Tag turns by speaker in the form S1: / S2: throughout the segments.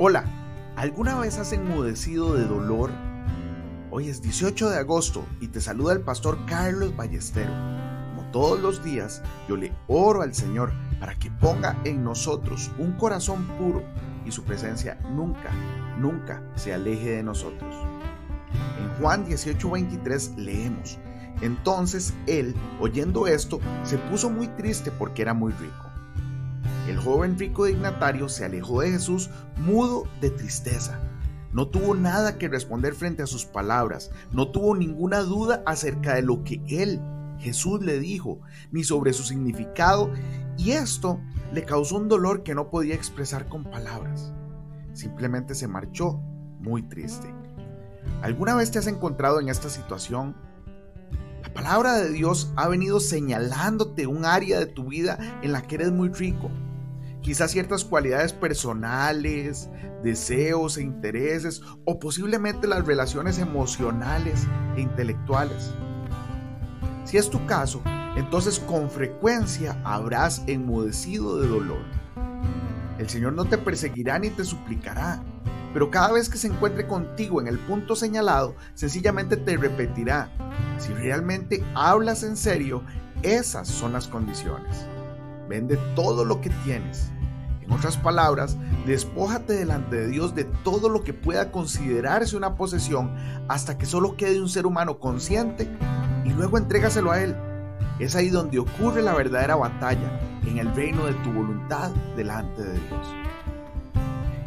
S1: Hola, ¿alguna vez has enmudecido de dolor? Hoy es 18 de agosto y te saluda el pastor Carlos Ballestero. Como todos los días, yo le oro al Señor para que ponga en nosotros un corazón puro y su presencia nunca, nunca se aleje de nosotros. En Juan 18:23 leemos, entonces él, oyendo esto, se puso muy triste porque era muy rico el joven rico dignatario se alejó de Jesús mudo de tristeza. No tuvo nada que responder frente a sus palabras, no tuvo ninguna duda acerca de lo que él, Jesús, le dijo, ni sobre su significado, y esto le causó un dolor que no podía expresar con palabras. Simplemente se marchó muy triste. ¿Alguna vez te has encontrado en esta situación? La palabra de Dios ha venido señalándote un área de tu vida en la que eres muy rico, quizás ciertas cualidades personales, deseos e intereses, o posiblemente las relaciones emocionales e intelectuales. Si es tu caso, entonces con frecuencia habrás enmudecido de dolor. El Señor no te perseguirá ni te suplicará, pero cada vez que se encuentre contigo en el punto señalado, sencillamente te repetirá, si realmente hablas en serio, esas son las condiciones. Vende todo lo que tienes. En otras palabras, despójate delante de Dios de todo lo que pueda considerarse una posesión hasta que solo quede un ser humano consciente y luego entrégaselo a Él. Es ahí donde ocurre la verdadera batalla, en el reino de tu voluntad delante de Dios.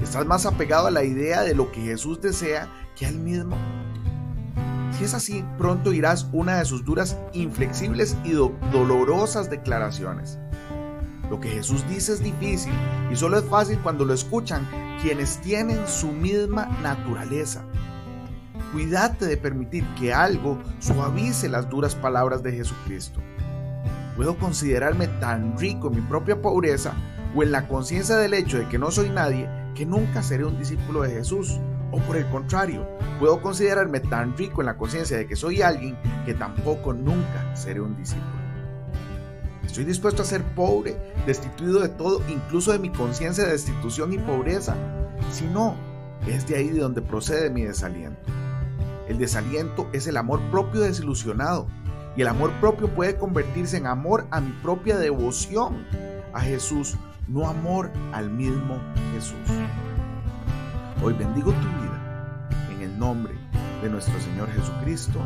S1: ¿Estás más apegado a la idea de lo que Jesús desea que a Él mismo? Si es así, pronto irás una de sus duras, inflexibles y dolorosas declaraciones. Lo que Jesús dice es difícil y solo es fácil cuando lo escuchan quienes tienen su misma naturaleza. Cuídate de permitir que algo suavice las duras palabras de Jesucristo. Puedo considerarme tan rico en mi propia pobreza o en la conciencia del hecho de que no soy nadie que nunca seré un discípulo de Jesús. O por el contrario, puedo considerarme tan rico en la conciencia de que soy alguien que tampoco nunca seré un discípulo. Estoy dispuesto a ser pobre, destituido de todo, incluso de mi conciencia de destitución y pobreza. Si no, es de ahí de donde procede mi desaliento. El desaliento es el amor propio desilusionado y el amor propio puede convertirse en amor a mi propia devoción a Jesús, no amor al mismo Jesús. Hoy bendigo tu vida en el nombre de nuestro Señor Jesucristo.